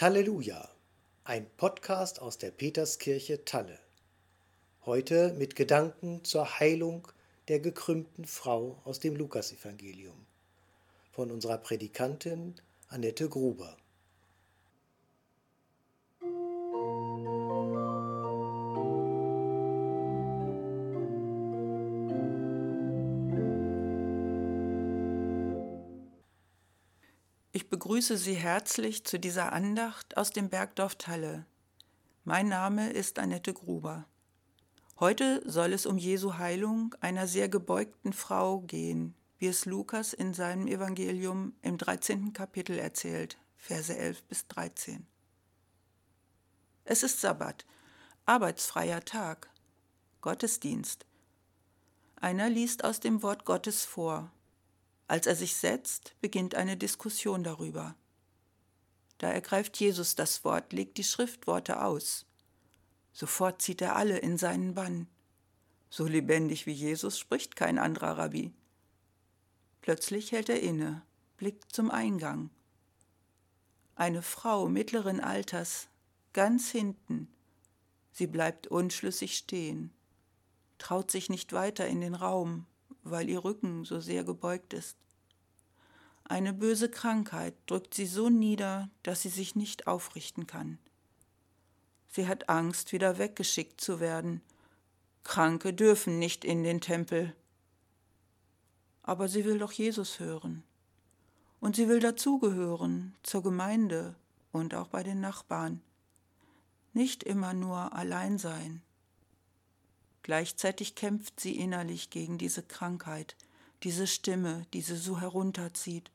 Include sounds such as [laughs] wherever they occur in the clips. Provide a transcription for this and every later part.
Talleluja, ein Podcast aus der Peterskirche Talle. Heute mit Gedanken zur Heilung der gekrümmten Frau aus dem Lukasevangelium von unserer Predikantin Annette Gruber. Ich begrüße Sie herzlich zu dieser Andacht aus dem Bergdorf Talle. Mein Name ist Annette Gruber. Heute soll es um Jesu Heilung einer sehr gebeugten Frau gehen, wie es Lukas in seinem Evangelium im 13. Kapitel erzählt, Verse 11 bis 13. Es ist Sabbat, arbeitsfreier Tag, Gottesdienst. Einer liest aus dem Wort Gottes vor, als er sich setzt, beginnt eine Diskussion darüber. Da ergreift Jesus das Wort, legt die Schriftworte aus. Sofort zieht er alle in seinen Bann. So lebendig wie Jesus spricht kein anderer Rabbi. Plötzlich hält er inne, blickt zum Eingang. Eine Frau mittleren Alters, ganz hinten. Sie bleibt unschlüssig stehen, traut sich nicht weiter in den Raum, weil ihr Rücken so sehr gebeugt ist. Eine böse Krankheit drückt sie so nieder, dass sie sich nicht aufrichten kann. Sie hat Angst, wieder weggeschickt zu werden. Kranke dürfen nicht in den Tempel. Aber sie will doch Jesus hören. Und sie will dazugehören, zur Gemeinde und auch bei den Nachbarn. Nicht immer nur allein sein. Gleichzeitig kämpft sie innerlich gegen diese Krankheit, diese Stimme, die sie so herunterzieht.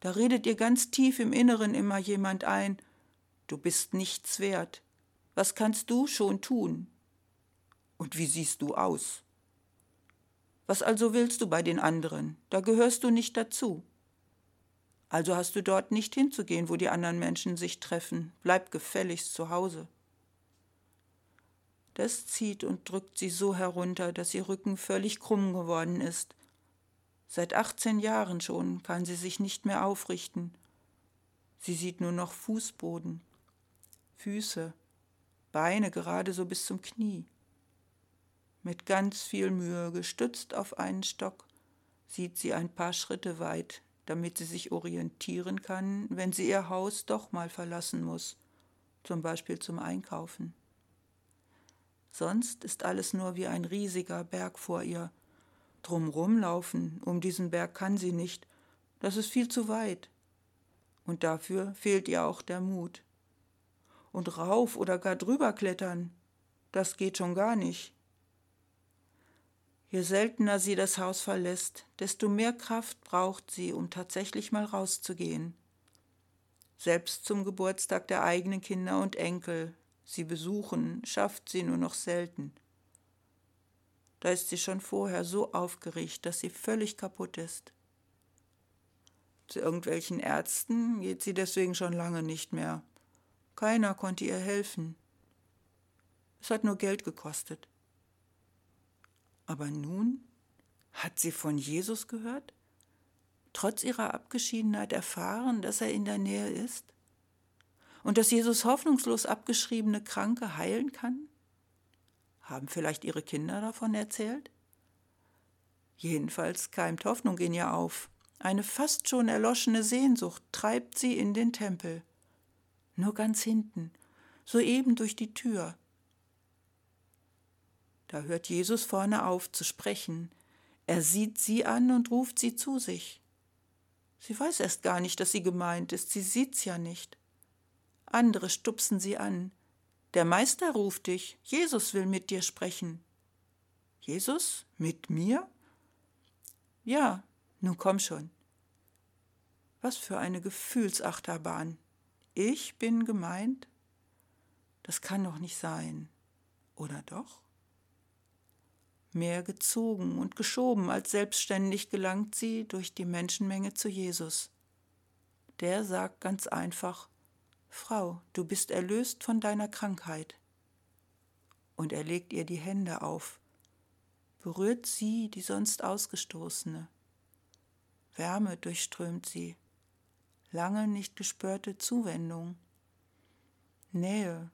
Da redet ihr ganz tief im Inneren immer jemand ein, du bist nichts wert. Was kannst du schon tun? Und wie siehst du aus? Was also willst du bei den anderen? Da gehörst du nicht dazu. Also hast du dort nicht hinzugehen, wo die anderen Menschen sich treffen. Bleib gefälligst zu Hause. Das zieht und drückt sie so herunter, dass ihr Rücken völlig krumm geworden ist. Seit 18 Jahren schon kann sie sich nicht mehr aufrichten. Sie sieht nur noch Fußboden, Füße, Beine gerade so bis zum Knie. Mit ganz viel Mühe, gestützt auf einen Stock, sieht sie ein paar Schritte weit, damit sie sich orientieren kann, wenn sie ihr Haus doch mal verlassen muss, zum Beispiel zum Einkaufen. Sonst ist alles nur wie ein riesiger Berg vor ihr. Drumrum laufen, um diesen Berg kann sie nicht, das ist viel zu weit. Und dafür fehlt ihr auch der Mut. Und rauf oder gar drüber klettern, das geht schon gar nicht. Je seltener sie das Haus verlässt, desto mehr Kraft braucht sie, um tatsächlich mal rauszugehen. Selbst zum Geburtstag der eigenen Kinder und Enkel sie besuchen, schafft sie nur noch selten. Da ist sie schon vorher so aufgeregt, dass sie völlig kaputt ist. Zu irgendwelchen Ärzten geht sie deswegen schon lange nicht mehr. Keiner konnte ihr helfen. Es hat nur Geld gekostet. Aber nun hat sie von Jesus gehört? Trotz ihrer Abgeschiedenheit erfahren, dass er in der Nähe ist? Und dass Jesus hoffnungslos abgeschriebene Kranke heilen kann? Haben vielleicht ihre Kinder davon erzählt? Jedenfalls keimt Hoffnung in ihr auf. Eine fast schon erloschene Sehnsucht treibt sie in den Tempel. Nur ganz hinten, soeben durch die Tür. Da hört Jesus vorne auf zu sprechen. Er sieht sie an und ruft sie zu sich. Sie weiß erst gar nicht, dass sie gemeint ist, sie sieht's ja nicht. Andere stupsen sie an. Der Meister ruft dich, Jesus will mit dir sprechen. Jesus? Mit mir? Ja, nun komm schon. Was für eine Gefühlsachterbahn. Ich bin gemeint? Das kann doch nicht sein. Oder doch? Mehr gezogen und geschoben als selbstständig gelangt sie durch die Menschenmenge zu Jesus. Der sagt ganz einfach, Frau, du bist erlöst von deiner Krankheit. Und er legt ihr die Hände auf, berührt sie, die sonst Ausgestoßene. Wärme durchströmt sie, lange nicht gespürte Zuwendung, Nähe.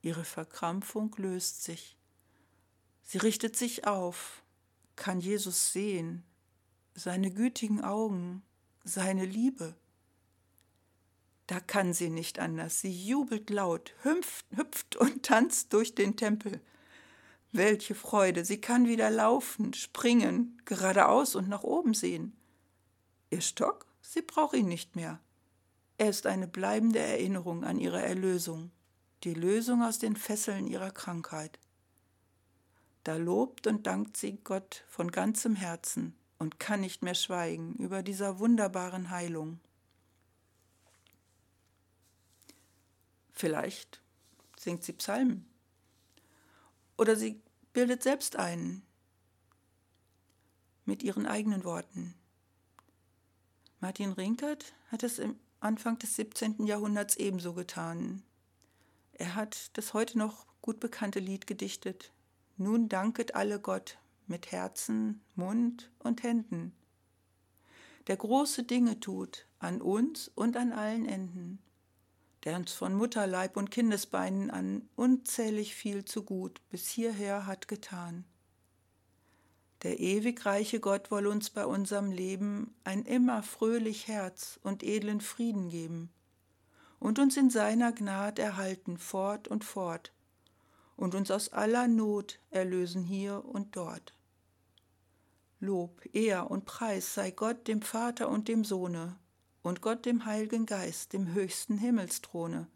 Ihre Verkrampfung löst sich. Sie richtet sich auf, kann Jesus sehen, seine gütigen Augen, seine Liebe. Da kann sie nicht anders. Sie jubelt laut, hüpft, hüpft und [laughs] tanzt durch den Tempel. Welche Freude! Sie kann wieder laufen, springen, geradeaus und nach oben sehen. Ihr Stock? Sie braucht ihn nicht mehr. Er ist eine bleibende Erinnerung an ihre Erlösung, die Lösung aus den Fesseln ihrer Krankheit. Da lobt und dankt sie Gott von ganzem Herzen und kann nicht mehr schweigen über dieser wunderbaren Heilung. Vielleicht singt sie Psalmen. Oder sie bildet selbst einen mit ihren eigenen Worten. Martin Rinkert hat es im Anfang des 17. Jahrhunderts ebenso getan. Er hat das heute noch gut bekannte Lied gedichtet. Nun danket alle Gott mit Herzen, Mund und Händen, der große Dinge tut an uns und an allen Enden, der uns von Mutterleib und Kindesbeinen an unzählig viel zu gut bis hierher hat getan. Der ewig reiche Gott woll uns bei unserem Leben ein immer fröhlich Herz und edlen Frieden geben und uns in seiner Gnad erhalten fort und fort und uns aus aller Not erlösen hier und dort. Lob, Ehr und Preis sei Gott dem Vater und dem Sohne und Gott dem Heiligen Geist, dem höchsten Himmelsthrone,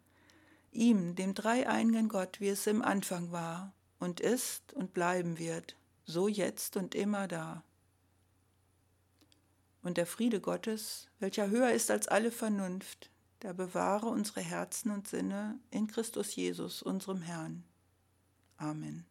ihm, dem dreieinigen Gott, wie es im Anfang war und ist und bleiben wird, so jetzt und immer da. Und der Friede Gottes, welcher höher ist als alle Vernunft, der bewahre unsere Herzen und Sinne in Christus Jesus, unserem Herrn. Amen.